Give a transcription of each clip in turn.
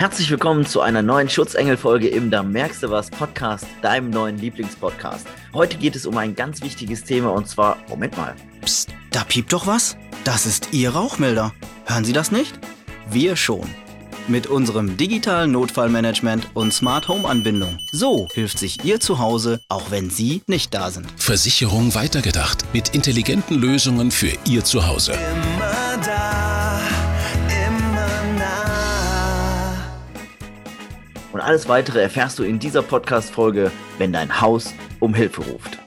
Herzlich willkommen zu einer neuen Schutzengel-Folge im Da merkst du was Podcast, deinem neuen Lieblingspodcast. Heute geht es um ein ganz wichtiges Thema und zwar, Moment mal. Psst, da piept doch was. Das ist Ihr Rauchmelder. Hören Sie das nicht? Wir schon. Mit unserem digitalen Notfallmanagement und Smart Home Anbindung. So hilft sich Ihr Zuhause, auch wenn Sie nicht da sind. Versicherung weitergedacht mit intelligenten Lösungen für Ihr Zuhause. Immer Und alles weitere erfährst du in dieser Podcast-Folge, wenn dein Haus um Hilfe ruft.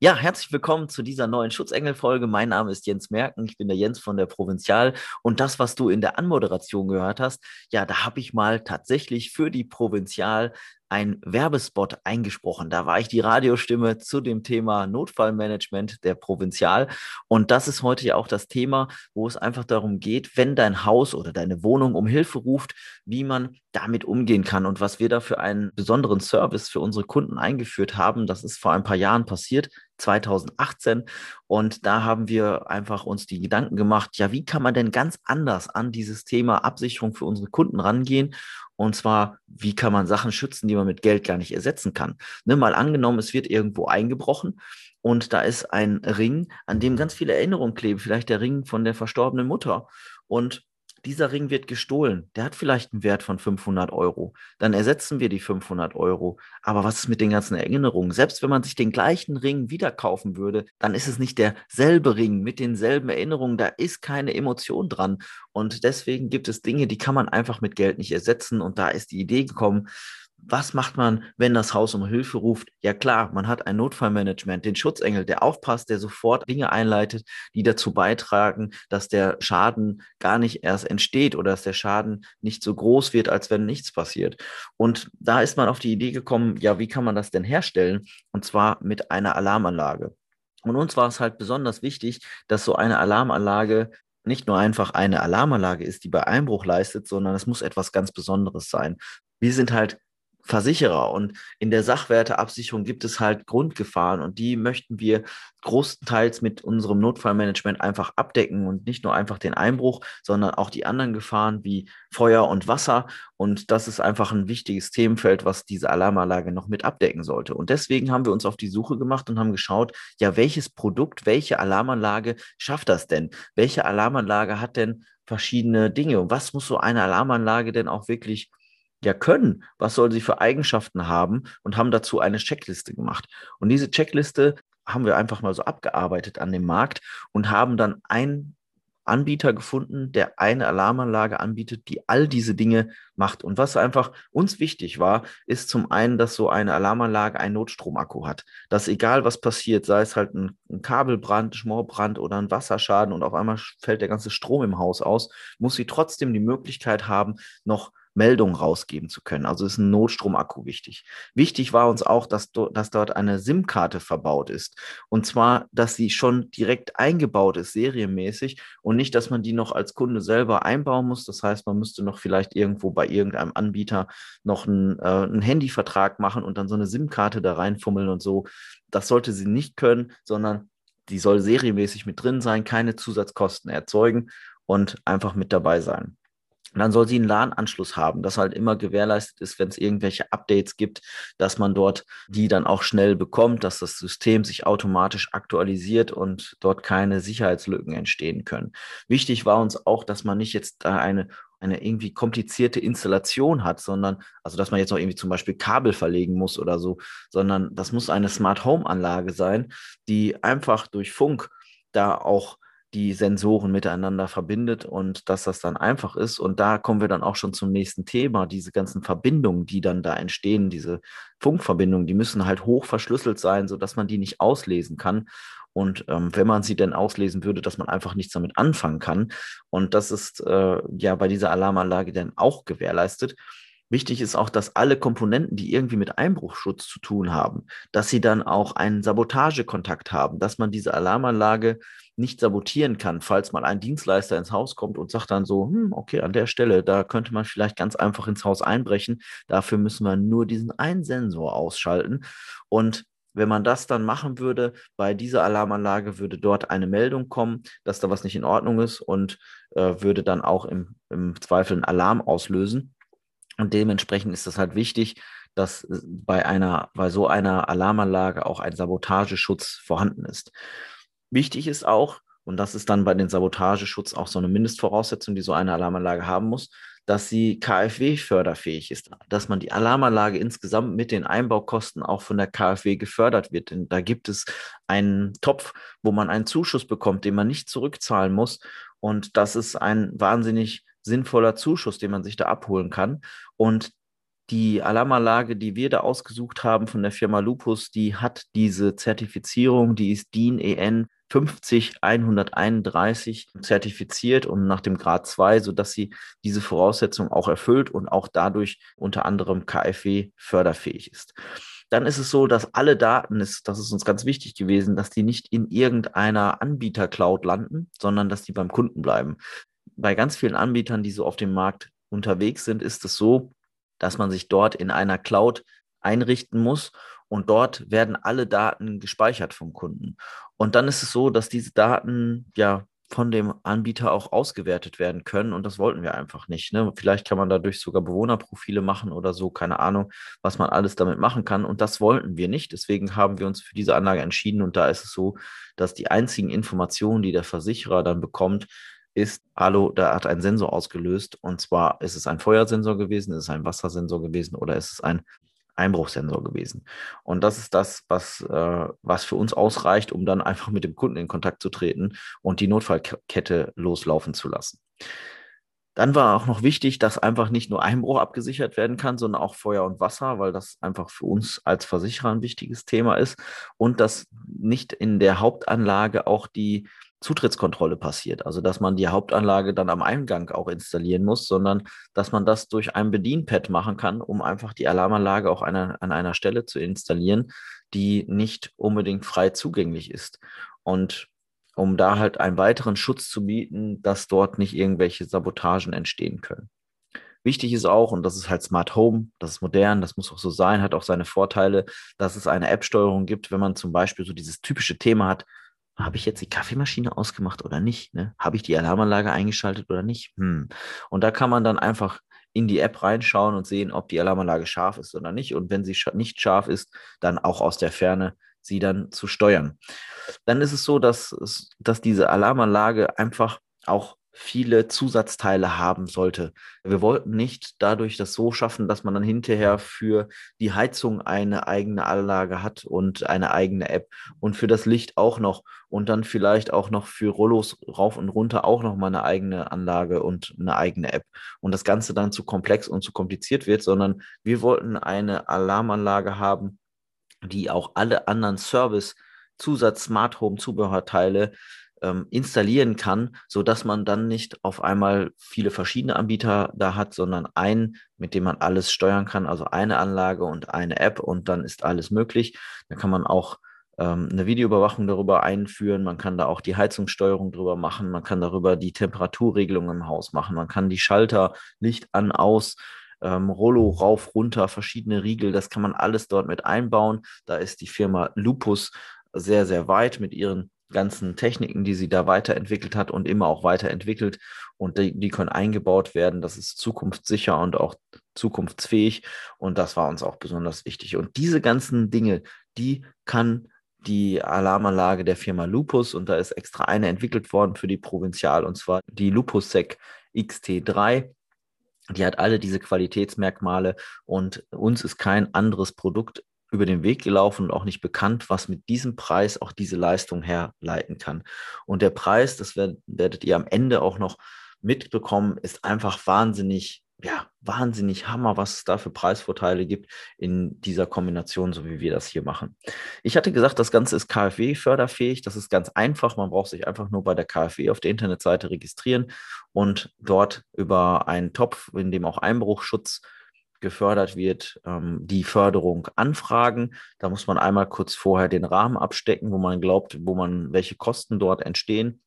Ja, herzlich willkommen zu dieser neuen Schutzengel-Folge. Mein Name ist Jens Merken, ich bin der Jens von der Provinzial. Und das, was du in der Anmoderation gehört hast, ja, da habe ich mal tatsächlich für die Provinzial ein Werbespot eingesprochen. Da war ich die Radiostimme zu dem Thema Notfallmanagement der Provinzial. Und das ist heute ja auch das Thema, wo es einfach darum geht, wenn dein Haus oder deine Wohnung um Hilfe ruft, wie man damit umgehen kann und was wir da für einen besonderen Service für unsere Kunden eingeführt haben. Das ist vor ein paar Jahren passiert. 2018 und da haben wir einfach uns die Gedanken gemacht, ja, wie kann man denn ganz anders an dieses Thema Absicherung für unsere Kunden rangehen und zwar, wie kann man Sachen schützen, die man mit Geld gar nicht ersetzen kann. Ne, mal angenommen, es wird irgendwo eingebrochen und da ist ein Ring, an dem ganz viele Erinnerungen kleben, vielleicht der Ring von der verstorbenen Mutter. Und dieser Ring wird gestohlen, der hat vielleicht einen Wert von 500 Euro, dann ersetzen wir die 500 Euro. Aber was ist mit den ganzen Erinnerungen? Selbst wenn man sich den gleichen Ring wieder kaufen würde, dann ist es nicht derselbe Ring mit denselben Erinnerungen, da ist keine Emotion dran. Und deswegen gibt es Dinge, die kann man einfach mit Geld nicht ersetzen. Und da ist die Idee gekommen, was macht man, wenn das Haus um Hilfe ruft? Ja klar, man hat ein Notfallmanagement, den Schutzengel, der aufpasst, der sofort Dinge einleitet, die dazu beitragen, dass der Schaden gar nicht erst entsteht oder dass der Schaden nicht so groß wird, als wenn nichts passiert. Und da ist man auf die Idee gekommen, ja, wie kann man das denn herstellen? Und zwar mit einer Alarmanlage. Und uns war es halt besonders wichtig, dass so eine Alarmanlage nicht nur einfach eine Alarmanlage ist, die bei Einbruch leistet, sondern es muss etwas ganz Besonderes sein. Wir sind halt Versicherer. Und in der Sachwerteabsicherung gibt es halt Grundgefahren und die möchten wir großteils mit unserem Notfallmanagement einfach abdecken und nicht nur einfach den Einbruch, sondern auch die anderen Gefahren wie Feuer und Wasser. Und das ist einfach ein wichtiges Themenfeld, was diese Alarmanlage noch mit abdecken sollte. Und deswegen haben wir uns auf die Suche gemacht und haben geschaut, ja, welches Produkt, welche Alarmanlage schafft das denn? Welche Alarmanlage hat denn verschiedene Dinge? Und was muss so eine Alarmanlage denn auch wirklich ja können, was soll sie für Eigenschaften haben und haben dazu eine Checkliste gemacht. Und diese Checkliste haben wir einfach mal so abgearbeitet an dem Markt und haben dann einen Anbieter gefunden, der eine Alarmanlage anbietet, die all diese Dinge macht. Und was einfach uns wichtig war, ist zum einen, dass so eine Alarmanlage einen Notstromakku hat. Dass egal was passiert, sei es halt ein, ein Kabelbrand, Schmorbrand oder ein Wasserschaden und auf einmal fällt der ganze Strom im Haus aus, muss sie trotzdem die Möglichkeit haben, noch Meldungen rausgeben zu können. Also ist ein Notstromakku wichtig. Wichtig war uns auch, dass, do, dass dort eine SIM-Karte verbaut ist. Und zwar, dass sie schon direkt eingebaut ist, serienmäßig und nicht, dass man die noch als Kunde selber einbauen muss. Das heißt, man müsste noch vielleicht irgendwo bei irgendeinem Anbieter noch einen, äh, einen Handyvertrag machen und dann so eine SIM-Karte da reinfummeln und so. Das sollte sie nicht können, sondern die soll serienmäßig mit drin sein, keine Zusatzkosten erzeugen und einfach mit dabei sein. Und dann soll sie einen LAN-Anschluss haben, das halt immer gewährleistet ist, wenn es irgendwelche Updates gibt, dass man dort die dann auch schnell bekommt, dass das System sich automatisch aktualisiert und dort keine Sicherheitslücken entstehen können. Wichtig war uns auch, dass man nicht jetzt da eine eine irgendwie komplizierte Installation hat, sondern, also dass man jetzt noch irgendwie zum Beispiel Kabel verlegen muss oder so, sondern das muss eine Smart Home Anlage sein, die einfach durch Funk da auch die Sensoren miteinander verbindet und dass das dann einfach ist. Und da kommen wir dann auch schon zum nächsten Thema. Diese ganzen Verbindungen, die dann da entstehen, diese Funkverbindungen, die müssen halt hoch verschlüsselt sein, sodass man die nicht auslesen kann. Und ähm, wenn man sie denn auslesen würde, dass man einfach nichts damit anfangen kann. Und das ist äh, ja bei dieser Alarmanlage dann auch gewährleistet. Wichtig ist auch, dass alle Komponenten, die irgendwie mit Einbruchschutz zu tun haben, dass sie dann auch einen Sabotagekontakt haben, dass man diese Alarmanlage nicht sabotieren kann, falls mal ein Dienstleister ins Haus kommt und sagt dann so, hm, okay, an der Stelle, da könnte man vielleicht ganz einfach ins Haus einbrechen. Dafür müssen wir nur diesen einen Sensor ausschalten. Und wenn man das dann machen würde, bei dieser Alarmanlage würde dort eine Meldung kommen, dass da was nicht in Ordnung ist und äh, würde dann auch im, im Zweifel einen Alarm auslösen. Und dementsprechend ist es halt wichtig, dass bei einer, bei so einer Alarmanlage auch ein Sabotageschutz vorhanden ist. Wichtig ist auch, und das ist dann bei den Sabotageschutz auch so eine Mindestvoraussetzung, die so eine Alarmanlage haben muss, dass sie KfW-förderfähig ist, dass man die Alarmanlage insgesamt mit den Einbaukosten auch von der KfW gefördert wird. Denn da gibt es einen Topf, wo man einen Zuschuss bekommt, den man nicht zurückzahlen muss. Und das ist ein wahnsinnig sinnvoller Zuschuss, den man sich da abholen kann. Und die Alarmanlage, die wir da ausgesucht haben von der Firma Lupus, die hat diese Zertifizierung, die ist DIN EN 50131 zertifiziert und nach dem Grad 2, sodass sie diese Voraussetzung auch erfüllt und auch dadurch unter anderem KfW förderfähig ist. Dann ist es so, dass alle Daten, das ist uns ganz wichtig gewesen, dass die nicht in irgendeiner Anbieter-Cloud landen, sondern dass die beim Kunden bleiben. Bei ganz vielen Anbietern, die so auf dem Markt unterwegs sind, ist es so, dass man sich dort in einer Cloud einrichten muss und dort werden alle Daten gespeichert vom Kunden. Und dann ist es so, dass diese Daten ja von dem Anbieter auch ausgewertet werden können und das wollten wir einfach nicht. Ne? Vielleicht kann man dadurch sogar Bewohnerprofile machen oder so, keine Ahnung, was man alles damit machen kann und das wollten wir nicht. Deswegen haben wir uns für diese Anlage entschieden und da ist es so, dass die einzigen Informationen, die der Versicherer dann bekommt, ist, hallo, da hat ein Sensor ausgelöst und zwar ist es ein Feuersensor gewesen, ist es ein Wassersensor gewesen oder ist es ein Einbruchsensor gewesen. Und das ist das, was, äh, was für uns ausreicht, um dann einfach mit dem Kunden in Kontakt zu treten und die Notfallkette loslaufen zu lassen. Dann war auch noch wichtig, dass einfach nicht nur Einbruch abgesichert werden kann, sondern auch Feuer und Wasser, weil das einfach für uns als Versicherer ein wichtiges Thema ist und dass nicht in der Hauptanlage auch die Zutrittskontrolle passiert. Also dass man die Hauptanlage dann am Eingang auch installieren muss, sondern dass man das durch ein Bedienpad machen kann, um einfach die Alarmanlage auch eine, an einer Stelle zu installieren, die nicht unbedingt frei zugänglich ist. Und um da halt einen weiteren Schutz zu bieten, dass dort nicht irgendwelche Sabotagen entstehen können. Wichtig ist auch, und das ist halt Smart Home, das ist modern, das muss auch so sein, hat auch seine Vorteile, dass es eine App-Steuerung gibt, wenn man zum Beispiel so dieses typische Thema hat, habe ich jetzt die Kaffeemaschine ausgemacht oder nicht? Ne? Habe ich die Alarmanlage eingeschaltet oder nicht? Hm. Und da kann man dann einfach in die App reinschauen und sehen, ob die Alarmanlage scharf ist oder nicht. Und wenn sie nicht scharf ist, dann auch aus der Ferne sie dann zu steuern. Dann ist es so, dass, dass diese Alarmanlage einfach auch viele Zusatzteile haben sollte. Wir wollten nicht dadurch das so schaffen, dass man dann hinterher für die Heizung eine eigene Anlage hat und eine eigene App und für das Licht auch noch und dann vielleicht auch noch für Rollos rauf und runter auch noch mal eine eigene Anlage und eine eigene App und das Ganze dann zu komplex und zu kompliziert wird, sondern wir wollten eine Alarmanlage haben, die auch alle anderen Service Zusatz Smart Home Zubehörteile ähm, installieren kann, so dass man dann nicht auf einmal viele verschiedene Anbieter da hat, sondern einen, mit dem man alles steuern kann, also eine Anlage und eine App und dann ist alles möglich. Da kann man auch ähm, eine Videoüberwachung darüber einführen, man kann da auch die Heizungssteuerung drüber machen, man kann darüber die Temperaturregelung im Haus machen, man kann die Schalter Licht an, aus, ähm, Rollo rauf, runter, verschiedene Riegel, das kann man alles dort mit einbauen. Da ist die Firma Lupus sehr, sehr weit mit ihren ganzen Techniken, die sie da weiterentwickelt hat und immer auch weiterentwickelt. Und die, die können eingebaut werden. Das ist zukunftssicher und auch zukunftsfähig. Und das war uns auch besonders wichtig. Und diese ganzen Dinge, die kann die Alarmanlage der Firma Lupus und da ist extra eine entwickelt worden für die Provinzial und zwar die LupusSec XT3. Die hat alle diese Qualitätsmerkmale und uns ist kein anderes Produkt über den Weg gelaufen und auch nicht bekannt, was mit diesem Preis auch diese Leistung herleiten kann. Und der Preis, das werdet ihr am Ende auch noch mitbekommen, ist einfach wahnsinnig, ja, wahnsinnig Hammer, was es da für Preisvorteile gibt in dieser Kombination, so wie wir das hier machen. Ich hatte gesagt, das Ganze ist KfW-förderfähig. Das ist ganz einfach. Man braucht sich einfach nur bei der KfW auf der Internetseite registrieren und dort über einen Topf, in dem auch Einbruchschutz gefördert wird, ähm, die Förderung anfragen. Da muss man einmal kurz vorher den Rahmen abstecken, wo man glaubt, wo man, welche Kosten dort entstehen.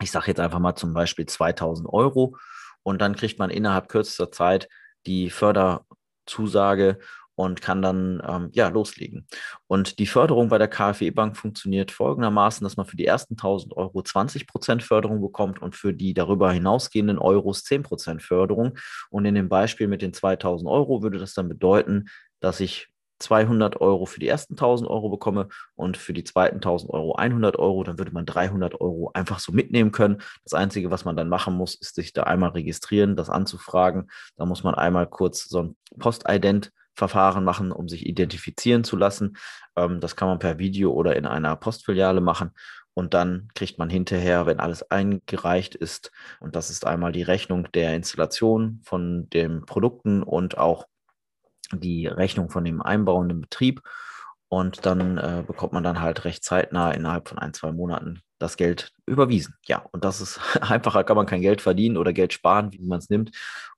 Ich sage jetzt einfach mal zum Beispiel 2000 Euro und dann kriegt man innerhalb kürzester Zeit die Förderzusage und kann dann ähm, ja loslegen. Und die Förderung bei der KfW Bank funktioniert folgendermaßen, dass man für die ersten 1000 Euro 20 Prozent Förderung bekommt und für die darüber hinausgehenden Euros 10 Prozent Förderung. Und in dem Beispiel mit den 2000 Euro würde das dann bedeuten, dass ich 200 Euro für die ersten 1000 Euro bekomme und für die zweiten 1000 Euro 100 Euro, dann würde man 300 Euro einfach so mitnehmen können. Das Einzige, was man dann machen muss, ist sich da einmal registrieren, das anzufragen. Da muss man einmal kurz so ein Postident-Verfahren machen, um sich identifizieren zu lassen. Ähm, das kann man per Video oder in einer Postfiliale machen. Und dann kriegt man hinterher, wenn alles eingereicht ist, und das ist einmal die Rechnung der Installation von den Produkten und auch die Rechnung von dem einbauenden Betrieb und dann äh, bekommt man dann halt recht zeitnah innerhalb von ein, zwei Monaten das Geld überwiesen. Ja, und das ist einfacher, kann man kein Geld verdienen oder Geld sparen, wie man es nimmt.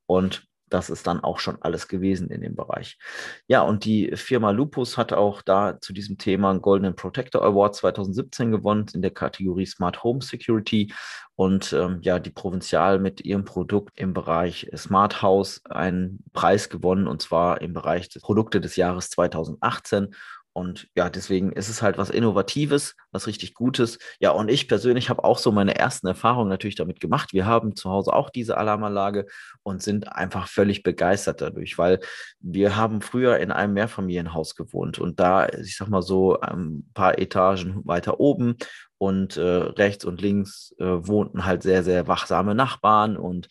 Und das ist dann auch schon alles gewesen in dem Bereich. Ja, und die Firma Lupus hat auch da zu diesem Thema einen Golden Protector Award 2017 gewonnen in der Kategorie Smart Home Security und ähm, ja, die Provinzial mit ihrem Produkt im Bereich Smart House einen Preis gewonnen und zwar im Bereich des Produkte des Jahres 2018 und ja, deswegen ist es halt was Innovatives, was richtig Gutes. Ja, und ich persönlich habe auch so meine ersten Erfahrungen natürlich damit gemacht. Wir haben zu Hause auch diese Alarmanlage und sind einfach völlig begeistert dadurch, weil wir haben früher in einem Mehrfamilienhaus gewohnt und da, ich sag mal so, ein paar Etagen weiter oben und äh, rechts und links äh, wohnten halt sehr, sehr wachsame Nachbarn und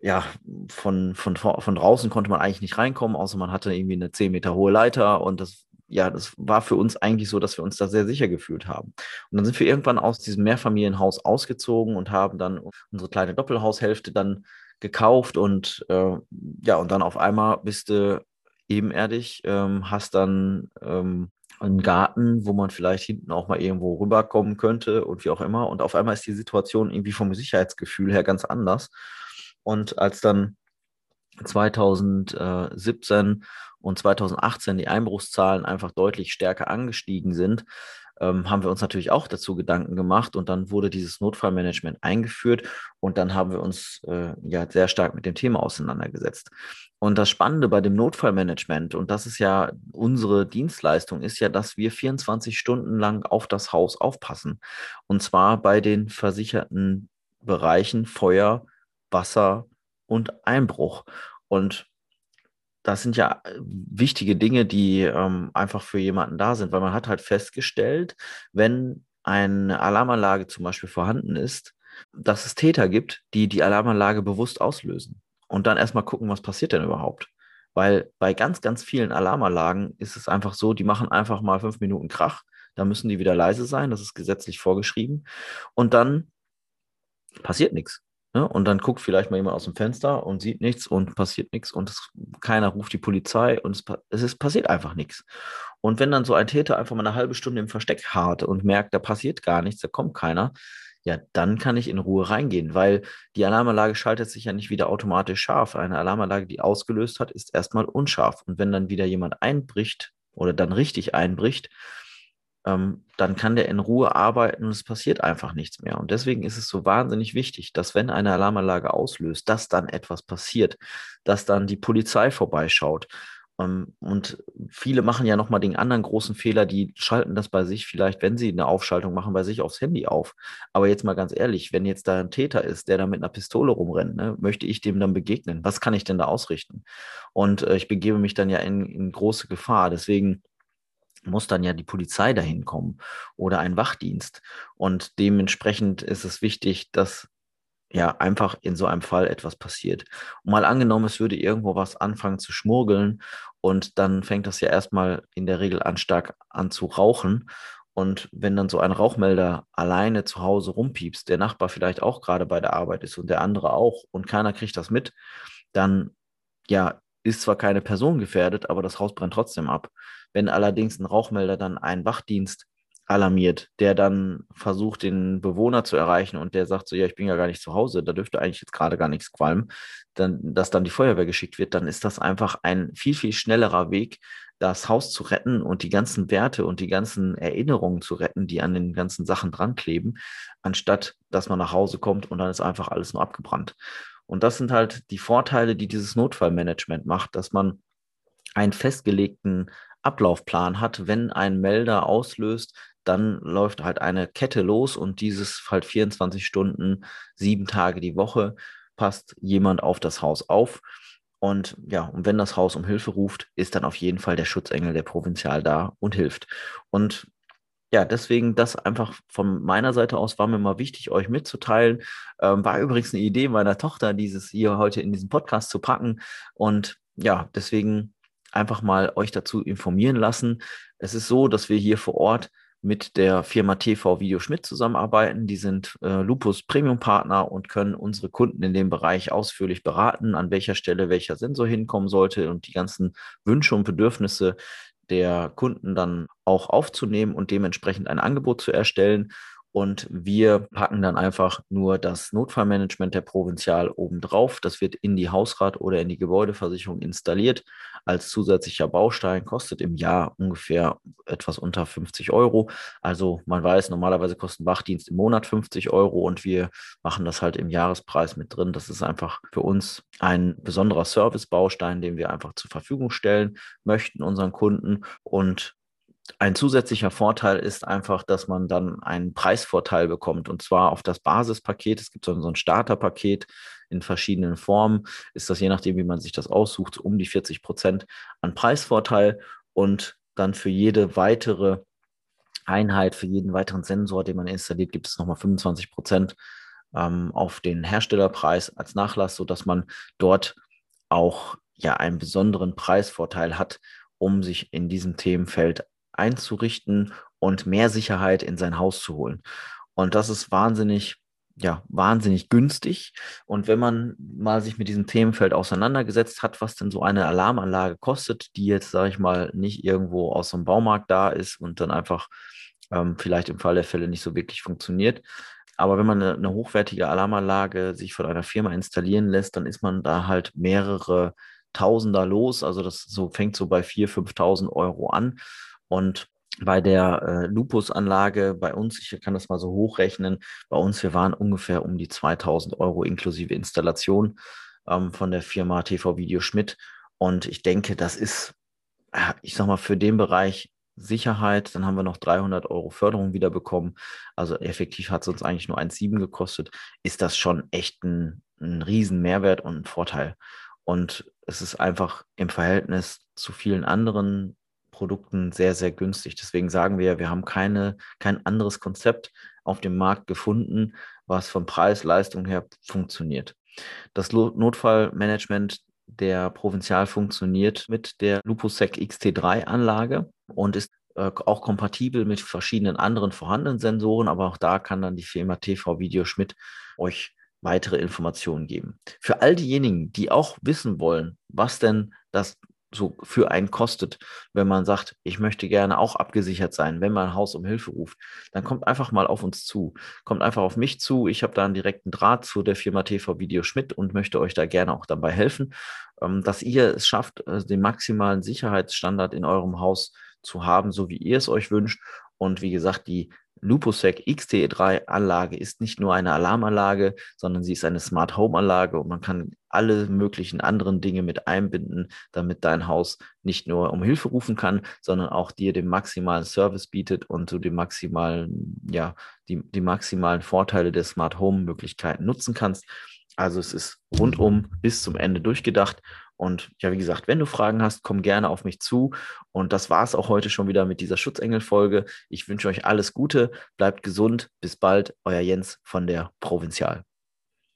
ja, von, von, von draußen konnte man eigentlich nicht reinkommen, außer man hatte irgendwie eine 10 Meter hohe Leiter und das ja, das war für uns eigentlich so, dass wir uns da sehr sicher gefühlt haben. Und dann sind wir irgendwann aus diesem Mehrfamilienhaus ausgezogen und haben dann unsere kleine Doppelhaushälfte dann gekauft und äh, ja, und dann auf einmal bist du ebenerdig, ähm, hast dann ähm, einen Garten, wo man vielleicht hinten auch mal irgendwo rüberkommen könnte und wie auch immer. Und auf einmal ist die Situation irgendwie vom Sicherheitsgefühl her ganz anders. Und als dann 2017 und 2018 die Einbruchszahlen einfach deutlich stärker angestiegen sind, ähm, haben wir uns natürlich auch dazu Gedanken gemacht und dann wurde dieses Notfallmanagement eingeführt und dann haben wir uns äh, ja sehr stark mit dem Thema auseinandergesetzt. Und das Spannende bei dem Notfallmanagement, und das ist ja unsere Dienstleistung, ist ja, dass wir 24 Stunden lang auf das Haus aufpassen. Und zwar bei den versicherten Bereichen Feuer, Wasser und Einbruch. Und das sind ja äh, wichtige Dinge, die ähm, einfach für jemanden da sind, weil man hat halt festgestellt, wenn eine Alarmanlage zum Beispiel vorhanden ist, dass es Täter gibt, die die Alarmanlage bewusst auslösen und dann erstmal gucken, was passiert denn überhaupt. Weil bei ganz, ganz vielen Alarmanlagen ist es einfach so, die machen einfach mal fünf Minuten Krach, da müssen die wieder leise sein, das ist gesetzlich vorgeschrieben und dann passiert nichts. Ne? Und dann guckt vielleicht mal jemand aus dem Fenster und sieht nichts und passiert nichts und es, keiner ruft die Polizei und es, es ist, passiert einfach nichts. Und wenn dann so ein Täter einfach mal eine halbe Stunde im Versteck hart und merkt, da passiert gar nichts, da kommt keiner, ja, dann kann ich in Ruhe reingehen, weil die Alarmanlage schaltet sich ja nicht wieder automatisch scharf. Eine Alarmanlage, die ausgelöst hat, ist erstmal unscharf. Und wenn dann wieder jemand einbricht oder dann richtig einbricht, ähm, dann kann der in Ruhe arbeiten und es passiert einfach nichts mehr. Und deswegen ist es so wahnsinnig wichtig, dass wenn eine Alarmanlage auslöst, dass dann etwas passiert, dass dann die Polizei vorbeischaut. Ähm, und viele machen ja nochmal den anderen großen Fehler, die schalten das bei sich vielleicht, wenn sie eine Aufschaltung machen, bei sich aufs Handy auf. Aber jetzt mal ganz ehrlich, wenn jetzt da ein Täter ist, der da mit einer Pistole rumrennt, ne, möchte ich dem dann begegnen? Was kann ich denn da ausrichten? Und äh, ich begebe mich dann ja in, in große Gefahr. Deswegen muss dann ja die Polizei dahin kommen oder ein Wachdienst. Und dementsprechend ist es wichtig, dass ja einfach in so einem Fall etwas passiert. Und mal angenommen, es würde irgendwo was anfangen zu schmurgeln und dann fängt das ja erstmal in der Regel an stark an zu rauchen. Und wenn dann so ein Rauchmelder alleine zu Hause rumpiepst, der Nachbar vielleicht auch gerade bei der Arbeit ist und der andere auch und keiner kriegt das mit, dann ja, ist zwar keine Person gefährdet, aber das Haus brennt trotzdem ab. Wenn allerdings ein Rauchmelder dann einen Wachdienst alarmiert, der dann versucht, den Bewohner zu erreichen und der sagt so, ja, ich bin ja gar nicht zu Hause, da dürfte eigentlich jetzt gerade gar nichts qualmen, dann, dass dann die Feuerwehr geschickt wird, dann ist das einfach ein viel, viel schnellerer Weg, das Haus zu retten und die ganzen Werte und die ganzen Erinnerungen zu retten, die an den ganzen Sachen dran kleben, anstatt dass man nach Hause kommt und dann ist einfach alles nur abgebrannt. Und das sind halt die Vorteile, die dieses Notfallmanagement macht, dass man einen festgelegten Ablaufplan hat. Wenn ein Melder auslöst, dann läuft halt eine Kette los und dieses halt 24 Stunden, sieben Tage die Woche passt jemand auf das Haus auf. Und ja, und wenn das Haus um Hilfe ruft, ist dann auf jeden Fall der Schutzengel der Provinzial da und hilft. Und ja, deswegen das einfach von meiner Seite aus war mir mal wichtig, euch mitzuteilen. Ähm, war übrigens eine Idee meiner Tochter, dieses hier heute in diesen Podcast zu packen. Und ja, deswegen einfach mal euch dazu informieren lassen. Es ist so, dass wir hier vor Ort mit der Firma TV Video Schmidt zusammenarbeiten. Die sind äh, Lupus Premium Partner und können unsere Kunden in dem Bereich ausführlich beraten, an welcher Stelle welcher Sensor hinkommen sollte und die ganzen Wünsche und Bedürfnisse der Kunden dann auch aufzunehmen und dementsprechend ein Angebot zu erstellen. Und wir packen dann einfach nur das Notfallmanagement der Provinzial obendrauf. Das wird in die Hausrat oder in die Gebäudeversicherung installiert als zusätzlicher Baustein, kostet im Jahr ungefähr etwas unter 50 Euro. Also man weiß, normalerweise kostet ein Wachdienst im Monat 50 Euro und wir machen das halt im Jahrespreis mit drin. Das ist einfach für uns ein besonderer Servicebaustein, den wir einfach zur Verfügung stellen möchten unseren Kunden. Und ein zusätzlicher Vorteil ist einfach, dass man dann einen Preisvorteil bekommt und zwar auf das Basispaket. Es gibt so ein Starterpaket in verschiedenen Formen. Ist das je nachdem, wie man sich das aussucht, um die 40 Prozent an Preisvorteil und dann für jede weitere Einheit, für jeden weiteren Sensor, den man installiert, gibt es nochmal 25 Prozent ähm, auf den Herstellerpreis als Nachlass, sodass man dort auch ja einen besonderen Preisvorteil hat, um sich in diesem Themenfeld einzurichten und mehr Sicherheit in sein Haus zu holen. Und das ist wahnsinnig, ja, wahnsinnig günstig. Und wenn man mal sich mit diesem Themenfeld auseinandergesetzt hat, was denn so eine Alarmanlage kostet, die jetzt, sage ich mal, nicht irgendwo aus einem Baumarkt da ist und dann einfach ähm, vielleicht im Fall der Fälle nicht so wirklich funktioniert. Aber wenn man eine, eine hochwertige Alarmanlage sich von einer Firma installieren lässt, dann ist man da halt mehrere Tausender los. Also das so fängt so bei 4.000, 5.000 Euro an. Und bei der äh, Lupus-Anlage bei uns, ich kann das mal so hochrechnen, bei uns, wir waren ungefähr um die 2000 Euro inklusive Installation ähm, von der Firma TV Video Schmidt. Und ich denke, das ist, äh, ich sag mal, für den Bereich Sicherheit, dann haben wir noch 300 Euro Förderung wiederbekommen. Also effektiv hat es uns eigentlich nur 1,7 gekostet. Ist das schon echt ein, ein riesen Mehrwert und ein Vorteil. Und es ist einfach im Verhältnis zu vielen anderen Produkten sehr, sehr günstig. Deswegen sagen wir, wir haben keine, kein anderes Konzept auf dem Markt gefunden, was von Preis, Leistung her funktioniert. Das Notfallmanagement der Provinzial funktioniert mit der LupoSec XT3 Anlage und ist äh, auch kompatibel mit verschiedenen anderen vorhandenen Sensoren, aber auch da kann dann die Firma TV Video Schmidt euch weitere Informationen geben. Für all diejenigen, die auch wissen wollen, was denn das so für einen kostet, wenn man sagt, ich möchte gerne auch abgesichert sein, wenn man ein Haus um Hilfe ruft, dann kommt einfach mal auf uns zu. Kommt einfach auf mich zu. Ich habe da einen direkten Draht zu der Firma TV Video Schmidt und möchte euch da gerne auch dabei helfen, ähm, dass ihr es schafft, äh, den maximalen Sicherheitsstandard in eurem Haus zu haben, so wie ihr es euch wünscht. Und wie gesagt, die LupoSec XT3 Anlage ist nicht nur eine Alarmanlage, sondern sie ist eine Smart Home Anlage und man kann alle möglichen anderen Dinge mit einbinden, damit dein Haus nicht nur um Hilfe rufen kann, sondern auch dir den maximalen Service bietet und du die maximalen, ja, die, die maximalen Vorteile der Smart Home Möglichkeiten nutzen kannst. Also es ist rundum bis zum Ende durchgedacht und ja, wie gesagt, wenn du Fragen hast, komm gerne auf mich zu. Und das war es auch heute schon wieder mit dieser Schutzengel-Folge. Ich wünsche euch alles Gute, bleibt gesund. Bis bald, euer Jens von der Provinzial.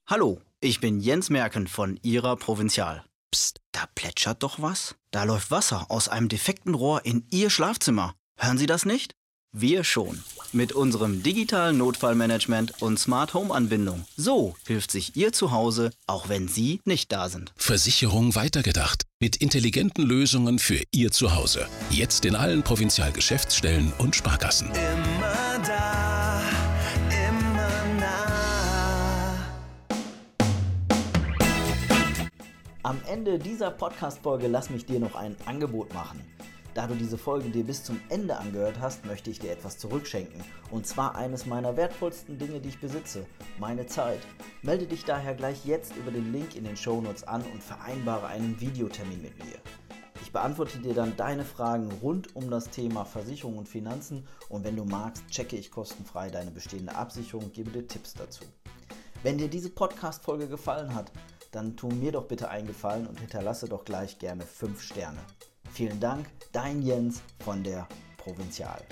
Hallo, ich bin Jens Merken von Ihrer Provinzial. Psst, da plätschert doch was. Da läuft Wasser aus einem defekten Rohr in Ihr Schlafzimmer. Hören Sie das nicht? Wir schon. Mit unserem digitalen Notfallmanagement und Smart Home Anbindung. So hilft sich Ihr Zuhause, auch wenn Sie nicht da sind. Versicherung weitergedacht. Mit intelligenten Lösungen für Ihr Zuhause. Jetzt in allen Provinzialgeschäftsstellen und Sparkassen. Immer da, immer nah. Am Ende dieser Podcast-Folge lass mich dir noch ein Angebot machen. Da du diese Folge dir bis zum Ende angehört hast, möchte ich dir etwas zurückschenken. Und zwar eines meiner wertvollsten Dinge, die ich besitze, meine Zeit. Melde dich daher gleich jetzt über den Link in den Shownotes an und vereinbare einen Videotermin mit mir. Ich beantworte dir dann deine Fragen rund um das Thema Versicherung und Finanzen und wenn du magst, checke ich kostenfrei deine bestehende Absicherung und gebe dir Tipps dazu. Wenn dir diese Podcast-Folge gefallen hat, dann tu mir doch bitte einen Gefallen und hinterlasse doch gleich gerne 5 Sterne. Vielen Dank, dein Jens von der Provinzial.